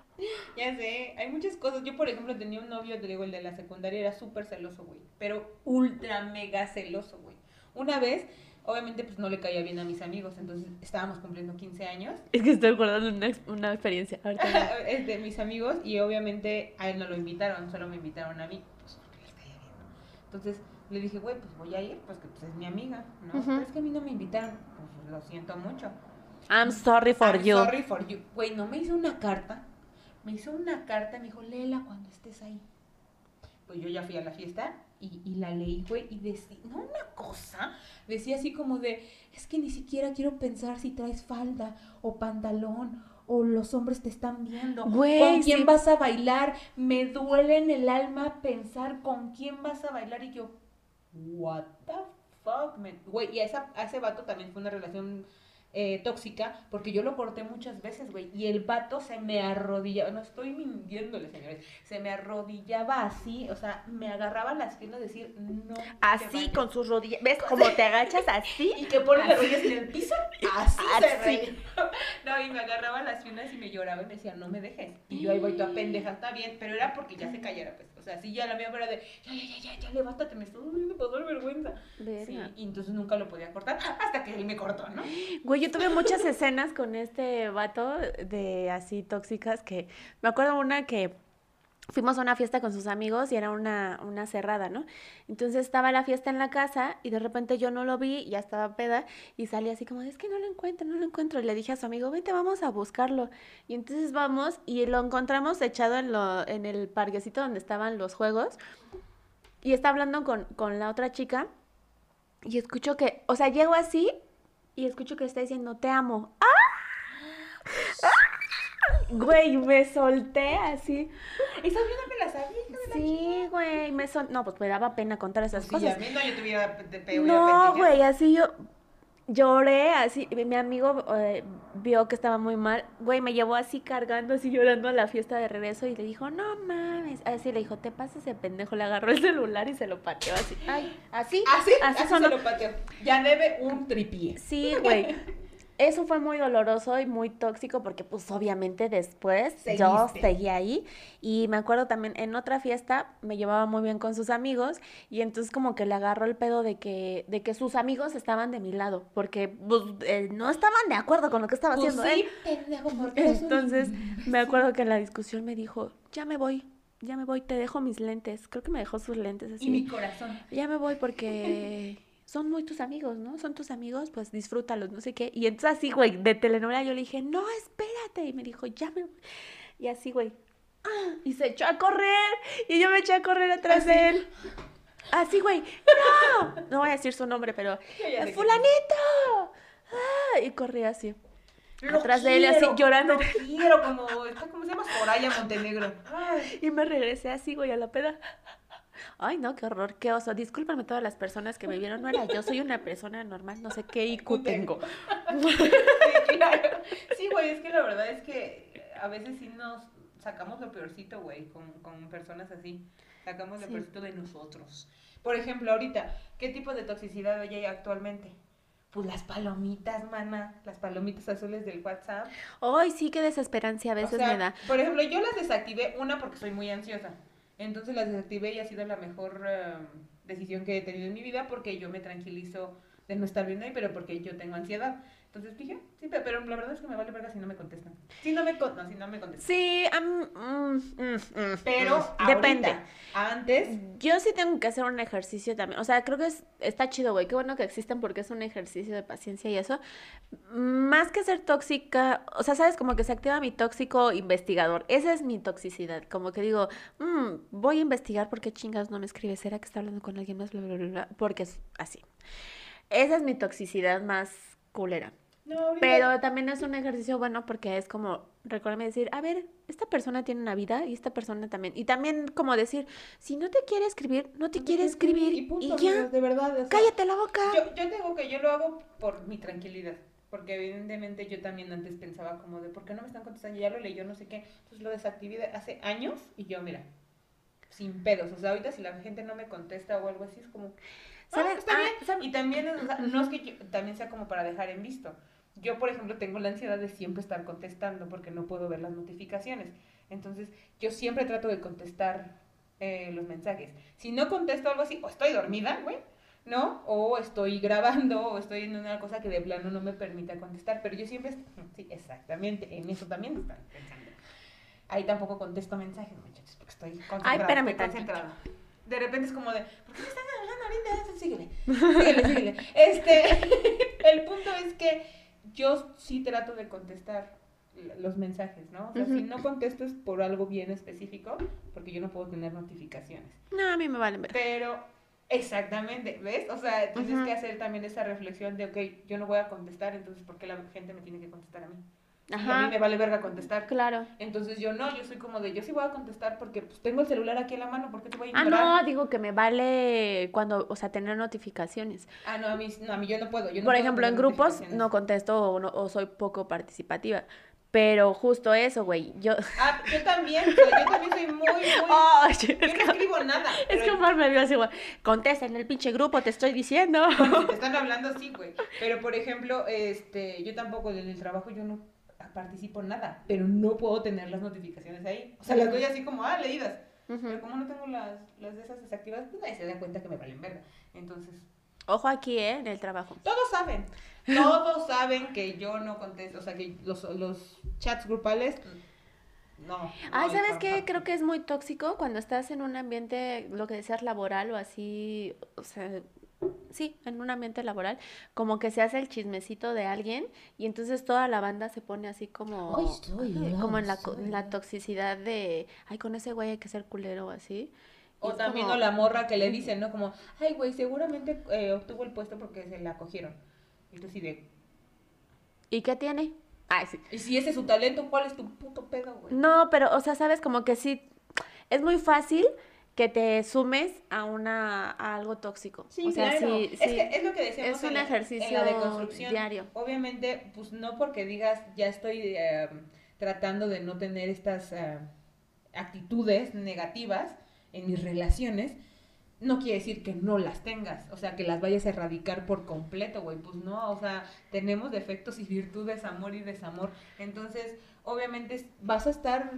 Ya sé, hay muchas cosas. Yo, por ejemplo, tenía un novio, te digo, el de la secundaria, era súper celoso, güey. Pero ultra mega celoso, güey. Una vez, obviamente, pues no le caía bien a mis amigos. Entonces, estábamos cumpliendo 15 años. Es que estoy acordando de una, ex- una experiencia. Ahorita es de mis amigos y obviamente a él no lo invitaron, solo me invitaron a mí, pues porque les caía bien. Entonces le dije, güey, pues voy a ir, pues que pues, es mi amiga, ¿no? Pero es que a mí no me invitaron, pues lo siento mucho. I'm sorry for I'm you. sorry for you. Güey, no me hizo una carta, me hizo una carta, me dijo, léela cuando estés ahí. Pues yo ya fui a la fiesta y, y la leí, güey, y decía, no una cosa, decía así como de, es que ni siquiera quiero pensar si traes falda o pantalón o los hombres te están viendo. Güey, ¿Con quién sí. vas a bailar? Me duele en el alma pensar con quién vas a bailar y yo, what the fuck, man? Güey, y a, esa, a ese vato también fue una relación eh, tóxica porque yo lo corté muchas veces, güey, y el vato se me arrodillaba, no estoy mintiéndole, señores, se me arrodillaba así, o sea, me agarraba las piernas y decir, no. Así, vayas". con sus rodillas. ¿Ves cómo te agachas así? Y que pone las rodillas en el piso, así, Así. No, y me agarraba las piernas y me lloraba y me decía, no me dejes. Y yo ahí voy toda pendeja, está bien, pero era porque ya se callara, pues. O sea, sí, ya la mía era de, ya, ya, ya, ya, ya, levántate, me estoy doliendo, pasar vergüenza. Sí, y entonces nunca lo podía cortar hasta que él me cortó, ¿no? Güey, yo tuve muchas escenas con este vato de así tóxicas que me acuerdo una que fuimos a una fiesta con sus amigos y era una, una cerrada, ¿no? Entonces estaba la fiesta en la casa y de repente yo no lo vi, ya estaba peda y salí así como, es que no lo encuentro, no lo encuentro. Y le dije a su amigo, vente, vamos a buscarlo. Y entonces vamos y lo encontramos echado en, lo, en el parquecito donde estaban los juegos y está hablando con, con la otra chica y escucho que, o sea, llego así y escucho que está diciendo, te amo. ¡Ah! ¡Ah! Güey, me solté así. Esa yo no me la sabía. la Sí, güey, me sol... No, pues me daba pena contar esas Pues sí, a cosas. mí no, yo tuviera. No, güey, así yo lloré, así. Mi amigo eh, vio que estaba muy mal. Güey, me llevó así cargando, así llorando a la fiesta de regreso y le dijo, no mames. Así le dijo, te pasa ese pendejo. Le agarró el celular y se lo pateó así. Ay, así. Así, Así así, se lo pateó. Ya debe un tripié. Sí, güey. Eso fue muy doloroso y muy tóxico porque pues obviamente después yo seguí ahí y me acuerdo también en otra fiesta me llevaba muy bien con sus amigos y entonces como que le agarró el pedo de que de que sus amigos estaban de mi lado porque pues, eh, no estaban de acuerdo con lo que estaba Pues haciendo sí, él. pendejo, Entonces me acuerdo que en la discusión me dijo, ya me voy, ya me voy, te dejo mis lentes. Creo que me dejó sus lentes así. Y mi corazón. Ya me voy porque son muy tus amigos, ¿no? Son tus amigos, pues disfrútalos, no sé qué. Y entonces así, güey, de telenovela yo le dije, no, espérate. Y me dijo, ya me voy. Y así, güey. ¡ah! Y se echó a correr. Y yo me eché a correr atrás de él. Así, güey. No. No voy a decir su nombre, pero... ¡Fulanito! ¡Ah! Y corrí así. Lo Atrás de él, así, llorando. Lo quiero, como, ¿cómo se llama? Soraya Montenegro. Ay, Y me regresé así, güey, a la peda. Ay, no, qué horror, qué oso. Discúlpame todas las personas que me vieron. No era yo, soy una persona normal, no sé qué IQ tengo. sí, claro. Sí, güey, es que la verdad es que a veces sí nos sacamos lo peorcito, güey, con, con personas así. Sacamos lo Sí. peorcito de nosotros. Por ejemplo, ahorita, ¿qué tipo de toxicidad hay actualmente? Pues las palomitas, mana, las palomitas azules del WhatsApp. Ay, sí, qué desesperancia a O veces sea, me da. Por ejemplo, yo las desactivé, una porque soy muy ansiosa. Entonces las desactivé y ha sido la mejor eh, decisión que he tenido en mi vida porque yo me tranquilizo de no estar viendo ahí, pero porque yo tengo ansiedad. Entonces dije, sí, pe- pero la verdad es que me vale verga si no me contestan. Si no me, con- no, si no me contestan. Sí, mm, mm, mm, Pero mm, depende. antes, Yo sí tengo que hacer un ejercicio también. O sea, creo que es, está chido, güey. Qué bueno que existen porque es un ejercicio de paciencia y eso. Más que ser tóxica, o sea, sabes, como que se activa mi tóxico investigador. Esa es mi toxicidad. Como que digo, "Mm, voy a investigar por qué chingas no me escribe. ¿Será que está hablando con alguien más? Bla, bla, bla, bla", Porque es así. Esa es mi toxicidad más culera. No, Pero también es un ejercicio bueno porque es como recordarme decir, a ver, esta persona tiene una vida y esta persona también. Y también como decir, si no te quiere escribir, no te no quiere escribir y y, punto, ya, amigos, de verdad. o sea, cállate la boca. Yo, yo tengo que yo lo hago por mi tranquilidad. Porque evidentemente yo también antes pensaba como de, ¿por qué no me están contestando? Ya lo leí, yo no sé qué. Entonces lo desactivé de- hace años y yo, mira, sin pedos. O sea, ahorita si la gente no me contesta o algo así, es como, ¿Sabes? ¿sabes? Está Ah, bien. ¿sabes? Y también, o sea, no es que yo- también sea como para dejar en visto. Yo, por ejemplo, tengo la ansiedad de siempre estar contestando porque no puedo ver las notificaciones. Entonces, yo siempre trato de contestar eh, los mensajes. Si no contesto algo así, o estoy dormida, güey, ¿no? O estoy grabando, o estoy en una cosa que de plano no me permita contestar. Pero yo siempre, sí, exactamente, en eso también están pensando. Ahí tampoco contesto mensajes, muchachos, porque estoy concentrada. Ay, espérame estoy concentrada. De repente es como de, ¿por qué me están hablando ahorita? Síguele, síguele, síguele. Este, el punto es que yo sí trato de contestar los mensajes, ¿no? O sea, si no contesto es por algo bien específico, porque yo no puedo tener notificaciones. No, a mí me valen ver. Pero, exactamente, ¿ves? O sea, tienes que hacer también esa reflexión de, ok, yo no voy a contestar, entonces, ¿por qué la gente me tiene que contestar a mí? Y a mí Ajá, me vale verga contestar. claro. Entonces yo no, yo soy como de, yo sí voy a contestar porque pues tengo el celular aquí en la mano, ¿por qué te voy a Ah, ignorar? no, digo que me vale cuando, o sea, tener notificaciones. Ah, no, a mí, no, a mí yo no puedo. Yo no Por puedo ejemplo, en grupos no contesto o, no- o soy poco participativa. Pero justo eso, güey. Yo. Ah, yo también, yo también soy muy, muy... Yo no escribo nada. Es que Omar me vio así, güey. Contesta en el pinche grupo, te estoy diciendo. Bueno, si te están hablando así, güey. Pero, por ejemplo, este, yo tampoco en el trabajo yo no participo en nada, pero no puedo tener las notificaciones ahí. O sea, las doy así como, ah, leídas. Pero como no tengo las, las de esas desactivadas, pues nadie se da cuenta que me valen verga. Entonces, Ojo aquí, ¿eh? En el trabajo. todos saben. Todos saben que yo no contesto, o sea, que los, los chats grupales, no. no Ay, ¿sabes qué? Creo que es muy tóxico cuando estás en un ambiente, lo que decías, laboral o así, o sea, sí, en un ambiente laboral, como que se hace el chismecito de alguien y entonces toda la banda se pone así como, Ay, soy ay, como en la, en la toxicidad de, ay, con ese güey hay que ser culero o así. Y O también como- o la morra que le dicen, ¿no? Como, ay, güey, seguramente eh, obtuvo el puesto porque se la cogieron. Y tú así de, ¿Y qué tiene? Ay, sí. y si ese es su talento, ¿cuál es tu puto pedo, güey? No, pero, o sea, sabes, como que sí, es muy fácil que te sumes a una, a algo tóxico. Sí, o sea, claro. sí, es que es lo que decíamos Es en un la- ejercicio en la deconstrucción. diario. Obviamente, pues no porque digas, ya estoy eh, tratando de no tener estas eh, actitudes negativas en mis relaciones, no quiere decir que no las tengas, o sea, que las vayas a erradicar por completo, güey, pues no, o sea, tenemos defectos y virtudes, amor y desamor, entonces, obviamente vas a estar,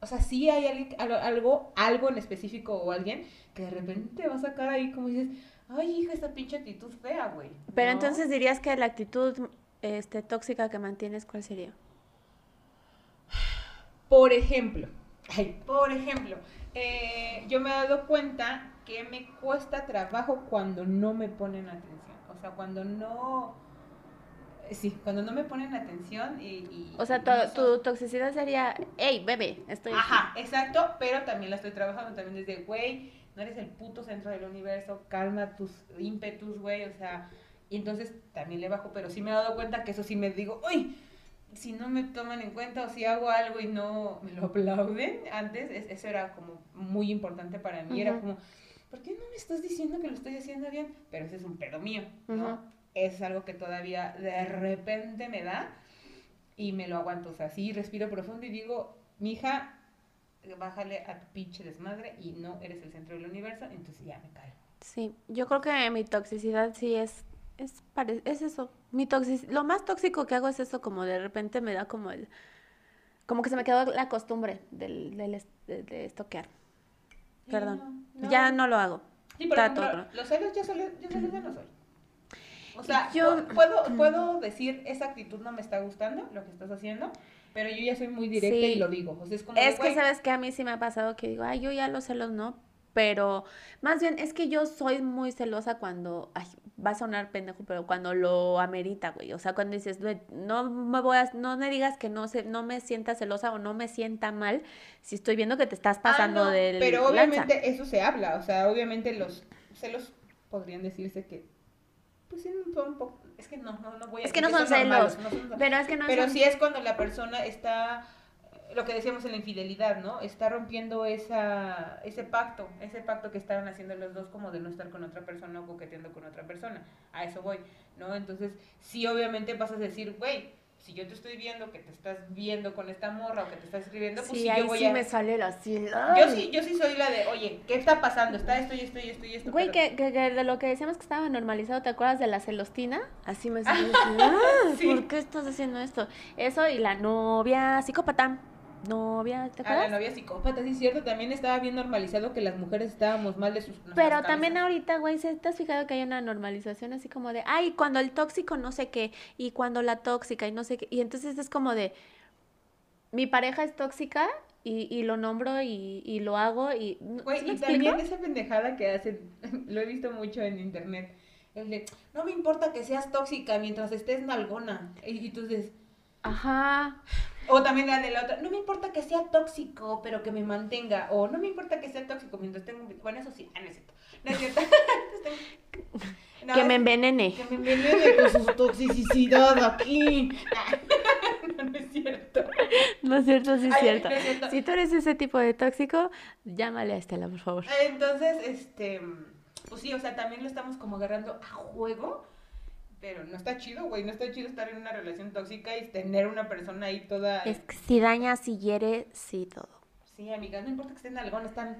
o sea, sí hay alguien- algo, algo en específico o alguien que de repente te va a sacar ahí como dices, ay, hija, esta pinche actitud fea, güey. Pero ¿no? entonces dirías que la actitud este, tóxica que mantienes, ¿cuál sería? Por ejemplo, ay, por ejemplo, eh, yo me he dado cuenta que me cuesta trabajo cuando no me ponen atención. O sea, cuando no... Sí, cuando no me ponen atención y... y- O sea, tu, toxicidad sería, hey, bebé, estoy aquí". Ajá, exacto, pero también la estoy trabajando también desde, güey, no eres el puto centro del universo, calma tus ímpetus, güey, o sea, y entonces también le bajo, pero sí me he dado cuenta que eso sí me digo, uy, si no me toman en cuenta o si hago algo y no me lo aplauden, antes es- eso era como muy importante para mí, era como, ¿por qué no me estás diciendo que lo estoy haciendo bien? Pero ese es un pedo mío, ¿no? Es algo que todavía de repente me da y me lo aguanto, o sea, sí respiro profundo y digo, mija, bájale a tu pinche desmadre y no eres el centro del universo, entonces ya me calmo. Sí, yo creo que mi toxicidad sí es Es, es eso. Mi toxic lo más tóxico que hago es eso, como de repente me da como el. Como que se me quedó la costumbre del, de, de estoquear. Perdón. no, no. Ya no lo hago. Sí, por Trato ejemplo, los celos yo, celos, yo ya no soy. O sea, Yo- pu- puedo, puedo decir, esa actitud no me está gustando, lo que estás haciendo, pero yo ya soy muy directa Sí. y lo digo. O sea, es como de, Es que, ¿sabes que A mí sí me ha pasado que digo, ay, yo ya los celos no. Pero más bien es que yo soy muy celosa cuando, ay, va a sonar pendejo, pero cuando lo amerita, güey. O sea, cuando dices, "Güey, no me voy a, no me digas que no se, no me sienta celosa o no me sienta mal si estoy viendo que te estás ah, pasando no, del Pero lanza". obviamente eso se habla, o sea, obviamente los celos podrían decirse que, pues sí, son un poco, es que no, no, no voy a Es que no son celos, no son- Pero es que no Pero son- sí es cuando la persona está, lo que decíamos en la infidelidad, ¿no? Está rompiendo esa, ese pacto, ese pacto que estaban haciendo los dos como de no estar con otra persona o coqueteando con otra persona. A eso voy, ¿no? Entonces, sí obviamente vas a decir, güey, si yo te estoy viendo que te estás viendo con esta morra o que te estás escribiendo, pues Sí, sí, ahí yo voy sí a... me sale la así. Yo sí, yo sí soy la de, oye, ¿qué está pasando? Está esto y esto y esto y esto. Güey, pero- que, que- que de lo que decíamos que estaba normalizado, ¿te acuerdas de la celostina? Así me salió. así, "Ah, Sí. ¿Por qué estás haciendo esto? Eso y la novia psicópata. Novia, ¿te A la acuerdas? novia psicópata, sí cierto, también estaba bien normalizado que las mujeres estábamos mal de sus Pero también cabezas. ahorita, güey, ¿se- ¿te has fijado que hay una normalización así como de, ay, cuando el tóxico no sé qué, y cuando la tóxica y no sé qué, y entonces es como de, mi pareja es tóxica y, y lo nombro y, y lo hago y... Güey, ¿sí me y explico? también esa pendejada que hacen, lo he visto mucho en internet, el de, no me importa que seas tóxica mientras estés nalgona, y, y tú dices, Ajá. O también la de la otra, no me importa que sea tóxico, pero que me mantenga, o no me importa que sea tóxico mientras tengo, un- bueno, eso sí, ah, no es cierto, no es cierto, No, que me envenene. que me envenene con su toxicidad aquí, no, no es cierto. No es cierto, sí es Ay, cierto. no es cierto. Si tú eres ese tipo de tóxico, llámale a Estela, por favor. Entonces, este, pues sí, o sea, también lo estamos como agarrando a juego, pero no está chido, güey, no está chido estar en una relación tóxica y tener una persona ahí toda... Es que si daña, si hiere, sí todo. Sí, amigas, no importa que estén algo, no están...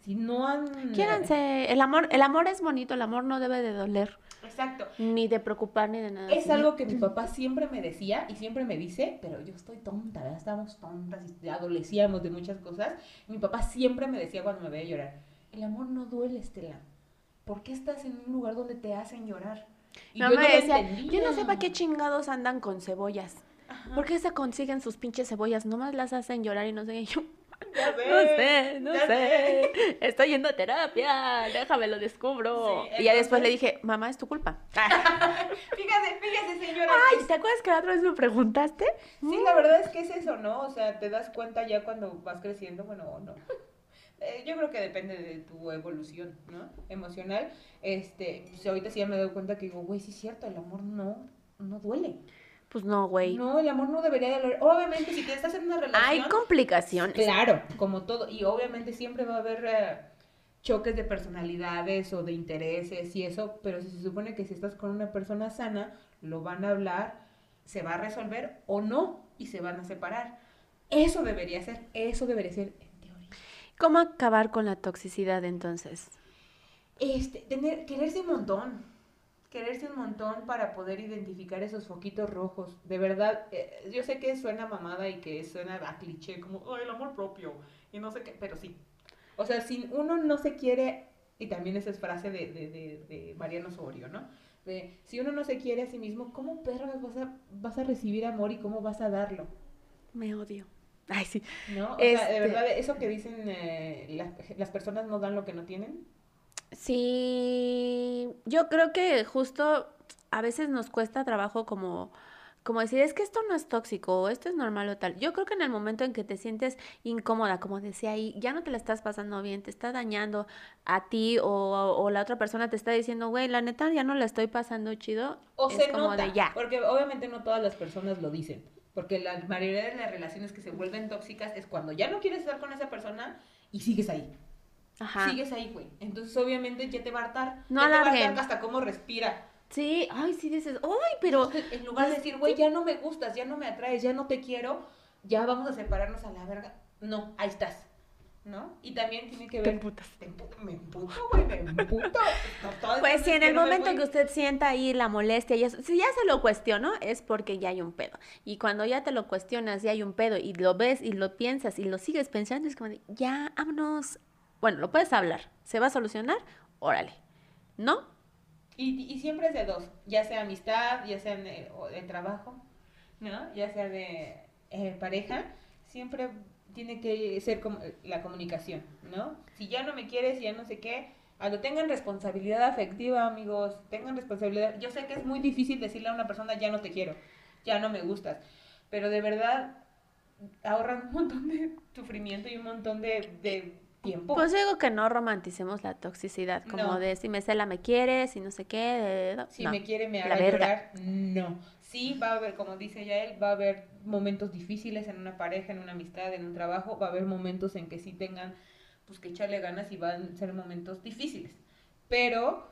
Si no han... Quiéranse. El amor, el amor es bonito, el amor no debe de doler, Exacto. ni de preocupar, ni de nada. Es así. algo que mi papá siempre me decía y siempre me dice, pero yo estoy tonta, ¿verdad? Estábamos tontas y adolecíamos de muchas cosas. Mi papá siempre me decía cuando me veía llorar, el amor no duele, Estela. ¿Por qué estás en un lugar donde te hacen llorar? Y yo mamá no decía, yo no sé para qué chingados andan con cebollas. Ajá. ¿Por qué se consiguen sus pinches cebollas? Nomás las hacen llorar y no sé. Yo, Ya no sé, no sé. Estoy yendo a terapia, déjame lo descubro. Sí, y ya después le dije, mamá, es tu culpa. Fíjate, fíjate, señora. Ay, ¿te acuerdas que la otra vez me preguntaste? Sí, la verdad es que es eso, ¿no? O sea, te das cuenta ya cuando vas creciendo, bueno, o no. Eh, yo creo que depende de tu evolución, ¿no? Emocional. Este, pues ahorita sí ya me doy cuenta que digo, güey, sí es cierto, el amor no, no duele. Pues no, güey. No, el amor no debería doler. Obviamente, si te estás en una relación... Hay complicaciones. Claro, como todo. Y obviamente siempre va a haber eh, choques de personalidades o de intereses y eso, pero si se supone que si estás con una persona sana, lo van a hablar, se va a resolver o no y se van a separar. Eso debería ser, eso debería ser. ¿Cómo acabar con la toxicidad entonces? Este, tener, quererse un montón. Quererse un montón para poder identificar esos foquitos rojos. De verdad, eh, yo sé que suena mamada y que suena a cliché, como, "Ay, el amor propio, y no sé qué, pero sí. O sea, si uno no se quiere, y también esa es frase de, de, de, de Mariano Osorio, ¿no? De, si uno no se quiere a sí mismo, ¿cómo perras vas a, vas a recibir amor y cómo vas a darlo? Me odio. Ay, sí. ¿No? O sea, Este- de verdad, eso que dicen, eh, las, las personas no dan lo que no tienen. Sí, yo creo que justo a veces nos cuesta trabajo como, como decir, es que esto no es tóxico, o esto es normal o tal. Yo creo que en el momento en que te sientes incómoda, como decía ahí, ya no te la estás pasando bien, te está dañando a ti o, o la otra persona te está diciendo, güey, la neta ya no la estoy pasando chido, O es se como nota, de ya. porque obviamente no todas las personas lo dicen, porque la mayoría de las relaciones que se vuelven tóxicas es cuando ya no quieres estar con esa persona y sigues ahí, Ajá. sigues ahí, güey. Entonces obviamente ya te va a hartar, No ya te va a hartar hasta cómo respira. Sí, ay, sí dices, ay, pero Entonces, en lugar de decir, güey, ya no me gustas, ya no me atraes, ya no te quiero, ya vamos a separarnos a la verga. No, ahí estás. ¿No? Y también tiene que Te ver... Te empu- me emputo, güey, me emputo. No, Pues si en el momento que usted sienta ahí la molestia y eso, si ya se lo cuestionó, es porque ya hay un pedo. Y cuando ya te lo cuestionas y hay un pedo y lo ves y lo piensas y lo sigues pensando, es como de, ya, vámonos. Bueno, lo puedes hablar. ¿Se va a solucionar? Órale. ¿No? Y, y siempre es de dos, ya sea amistad, ya sea de trabajo, ¿no? Ya sea de eh, pareja, siempre tiene que ser como la comunicación, ¿no? Si ya no me quieres, ya no sé qué, a tengan responsabilidad afectiva, amigos, tengan responsabilidad. Yo sé que es muy difícil decirle a una persona, ya no te quiero, ya no me gustas, pero de verdad ahorran un montón de sufrimiento y un montón de, de tiempo. Pues digo que no romanticemos la toxicidad, como No. de si me cela me quieres y no sé qué. de- no. Si No. me quiere, me verga. llorar. No. Sí, va a haber, como dice ya él, va a haber momentos difíciles en una pareja, en una amistad, en un trabajo. Va a haber momentos en que sí tengan, pues que echarle ganas y van a ser momentos difíciles. Pero,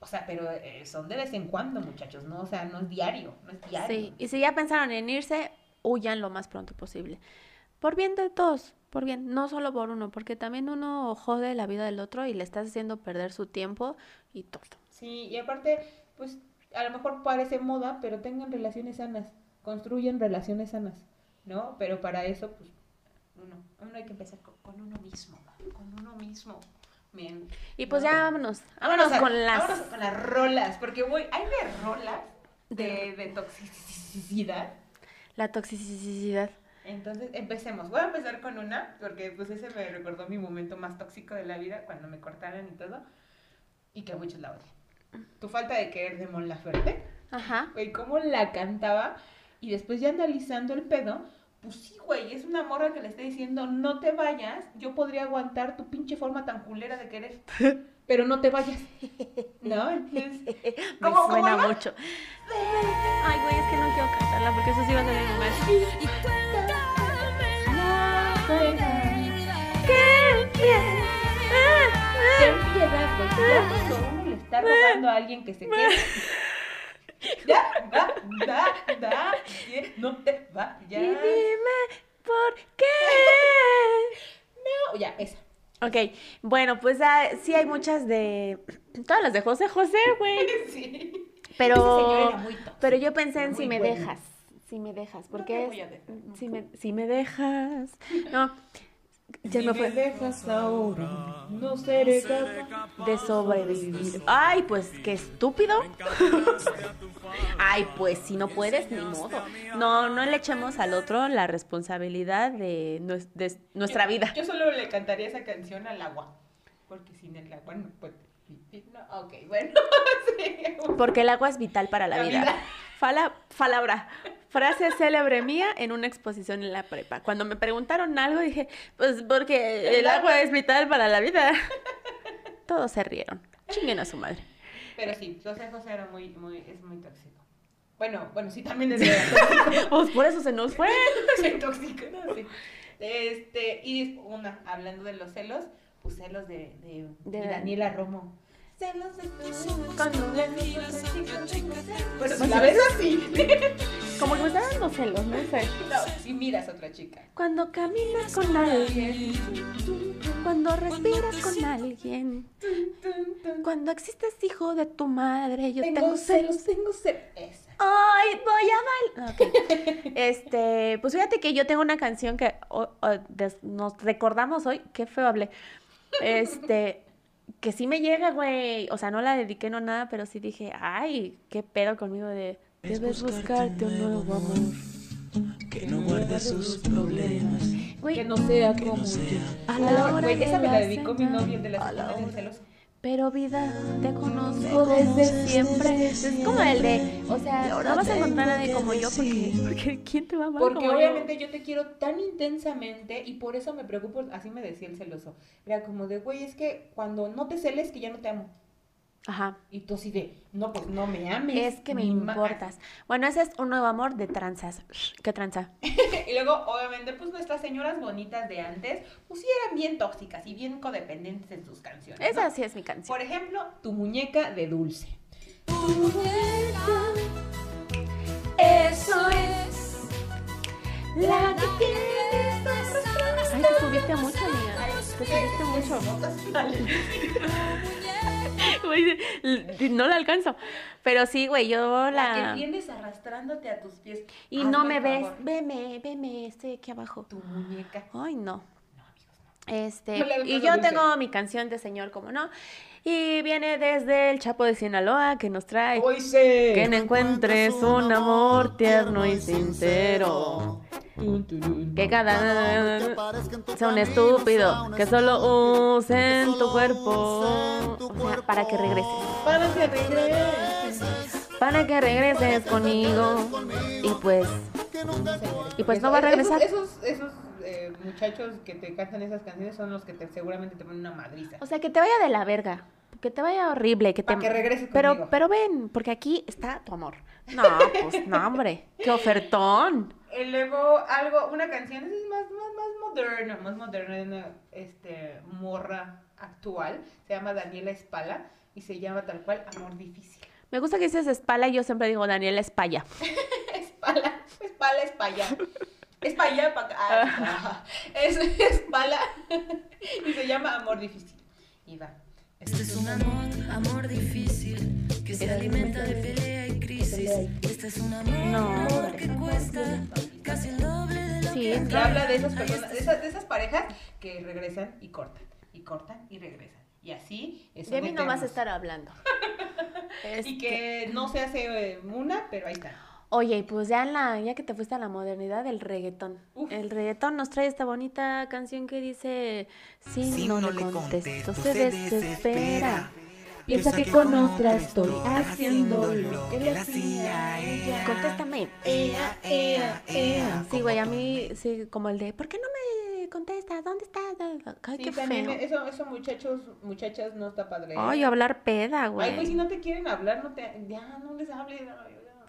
o sea, pero eh, son de vez en cuando, muchachos, ¿no? O sea, no es diario, no es diario. Sí, y si ya pensaron en irse, huyan lo más pronto posible. Por bien de todos, por bien, no solo por uno, porque también uno jode la vida del otro y le estás haciendo perder su tiempo y todo. Sí, y aparte, pues a lo mejor parece moda, pero tengan relaciones sanas, construyen relaciones sanas, ¿no? Pero para eso, pues, uno, uno hay que empezar con, con uno mismo, con uno mismo. Bien. Y pues No. ya vámonos, vámonos a- con las... vámonos con las rolas, porque voy, hay de rolas de, de toxicidad. La toxicidad. Entonces, empecemos. Voy a empezar con una, porque pues ese me recordó mi momento más tóxico de la vida, cuando me cortaron y todo, y que a muchos la odian. Tu falta de querer de Mon Laferte, Ajá. güey, cómo la cantaba, y después ya analizando el pedo, pues sí, güey, es una morra que le está diciendo, no te vayas, yo podría aguantar tu pinche forma tan culera de querer, pero no te vayas, ¿no? Entonces, Me ¿Cómo- cómo suena mucho. Ay, güey, es que no quiero cantarla porque eso sí va a salir mal. Ten piedad. Ya uno le está rogando a alguien que se quede. Ya, da, da, da. No te Y vayas. dime por qué. No, ya, esa. Ok, bueno, pues ah, sí hay muchas de... Todas las de José José, güey. Sí. Pero... Pero yo pensé en si me dejas. Si me dejas, porque es... Si me, si me dejas. No, ya Si no me fue... dejas ahora, no seré capaz. De sobrevivir. Ay, pues qué estúpido. Ay, pues si no puedes, ni modo. No, no le echemos al otro la responsabilidad de, nues- de nuestra Yo- vida. Yo solo le cantaría esa canción al agua. Porque sin el agua no puede vivir. No, ok, bueno. sí. Porque el agua es vital para la, La vida. vida. Fala, palabra. Frase célebre mía en una exposición en la prepa. Cuando me preguntaron algo dije, pues porque el agua es vital para la vida. Todos se rieron. Chinguen a su madre. Pero sí, José José era muy, muy, es muy tóxico. Bueno, bueno, sí, también es. Pues por eso se nos fue. Soy tóxico, no, sí. Este, y una, hablando de los celos, pues celos De- de Daniela Romo. Celos de tu Cuando- Bueno, si la ves así. Como que me está dando celos, no sé. No, si miras a otra chica. Cuando caminas con alguien, cuando respiras con alguien, cuando existes hijo de tu madre, yo tengo, Tengo celos. celos, tengo celos. Esa. Ay, voy a bailar. Ok. Este, pues fíjate que yo tengo una canción que o- o, des- nos recordamos hoy. Qué feo hablé. Este, que sí me llega, güey. O sea, no la dediqué, no nada, pero sí dije, ay, qué pedo conmigo de. Debes buscarte un nuevo amor. Que no guarde sus problemas. Güey, Que no sea Que como no sea. a la hora Güey, esa me la dedicó mi novio, el de las la celoso. Pero vida, te conozco desde siempre. Es como el de, o sea, no vas a encontrar a nadie como yo porque, porque ¿quién te va a amar Porque como yo? obviamente yo te quiero tan intensamente y por eso me preocupo, así me decía el celoso. Era como de, güey, es que cuando no te celes que ya no te amo. Ajá. Y tú así de, no, pues no me ames. Es que me importas. Bueno, ese es un nuevo amor de tranzas. ¿Qué tranza? Y luego, obviamente, pues nuestras señoras bonitas de antes, pues sí eran bien tóxicas y bien codependentes en sus canciones. ¿no? Esa sí es mi canción. Por ejemplo, tu muñeca de dulce. Eso es la que tienes. Ay, te subiste mucho, amiga. Te subiste mucho. Güey, no la alcanzo. Pero sí, güey, yo La que la... tiendes arrastrándote a tus pies. Y Hazme no me ves. favor. Veme, veme, estoy aquí abajo. Tu muñeca. Ay, no. No, amigos, no. Este, No y yo tengo mi canción de señor, como no. Y viene desde el Chapo de Sinaloa que nos trae Hoy sé. que no encuentres un amor tierno y sincero. Que cada sea un estúpido, que solo usen tu cuerpo. O sea, para que regreses. Para que regreses. Para que regreses conmigo. Y pues, y pues no va a regresar. Esos, eh, muchachos que te cantan esas canciones son los que te, seguramente te ponen una madriza. O sea, que te vaya de la verga. Que te vaya horrible, que te... Pa' que regreses pero, conmigo. pero ven, porque aquí está tu amor. No, pues no, hombre. ¡Qué ofertón! Y luego algo, una canción esa es más, más, más moderna, más moderna de una este, morra actual. Se llama Daniela Espala y se llama tal cual Amor Difícil. Me gusta que dices espala y yo siempre digo Daniela Espalla. Espala, espala, espalla. Es para allá, para acá. Es espala y se llama Amor Difícil. Y va. Este es un amor, amor difícil, que se alimenta de pelea y crisis. Este es un amor, No, amor que cuesta casi el doble de lo Sí, que Que habla de esas personas, de esas, de esas parejas que regresan y cortan, y cortan y regresan. Y así es De mí no vas a estar hablando. Y que no se hace eh, una, pero ahí está. Oye, y pues ya en la, ya que te fuiste a la modernidad, el reggaetón. Uf. El reggaetón nos trae esta bonita canción que dice, si, Si no, no le contesto, contesto, se se desespera. Piensa que con otra estoy haciendo lo que le hacía ella. Contéstame. Ea, ea, ea. Sí, güey, a mí, sí, como el de, ¿por qué no me contestas? ¿Dónde estás? Ay, Sí, qué también feo. eso, eso muchachos, muchachas no está padre. Ay, hablar peda, Ay, güey, si güey. no te quieren hablar, no te, ya, no les hables.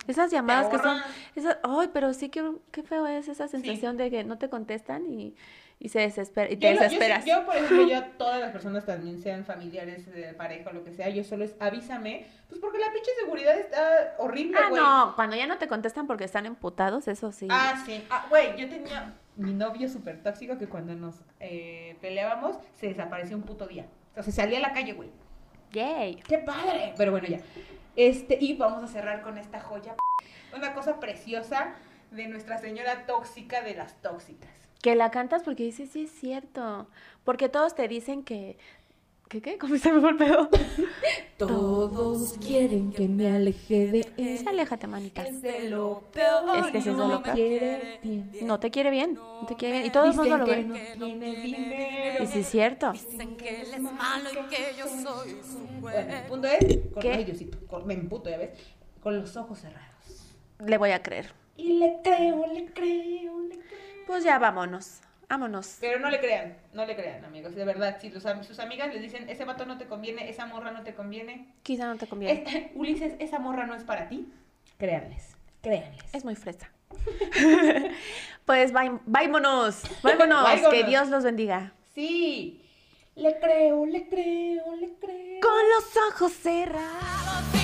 Esas llamadas que son, esas, ay, pero sí que, qué feo es esa sensación de que no te contestan y, y se desespera, y te Yo, desesperas. yo, por ejemplo, yo a todas las personas también sean familiares de pareja o lo que sea, yo solo es avísame, pues porque la pinche seguridad está horrible, Ah, no, cuando ya no te contestan porque están emputados, eso sí. Ah, sí. Ah, güey, yo tenía mi novio súper tóxico que cuando nos eh, peleábamos se desapareció un puto día. O sea, se salía a la calle, güey. Yay. ¡Qué padre! Pero bueno, ya. Este, y vamos a cerrar con esta joya. Una cosa preciosa de Nuestra Señora Tóxica de las Tóxicas. Que la cantas porque dices, sí es cierto. Porque todos te dicen que. ¿Qué qué? ¿Cómo se me fue el pedo? Todos quieren que me aleje de Sí, él. aléjate, manita. Es de lo peor. Es que ese es de lo peor. quiere bien. No te quiere bien. No te quiere bien. Y todos nos Dicen lo ven. no tiene dinero. Y sí es cierto. Dicen que él es malo y que yo soy su Bueno, el punto es, con, ¿Qué? con- me emputo, ya ves, con los ojos cerrados. Le voy a creer. Y le creo, le creo, le creo. Pues ya vámonos. Vámonos. Pero no le crean, no le crean, amigos, de verdad. Si los sus amigas les dicen, ese vato no te conviene, esa morra no te conviene, Quizá no te conviene. es- Ulises, esa morra no es para ti, créanles, créanles. Es muy fresa. pues vámonos. Vámonos. Que. Dios los bendiga. Sí, le creo, le creo, le creo. Con los ojos cerrados.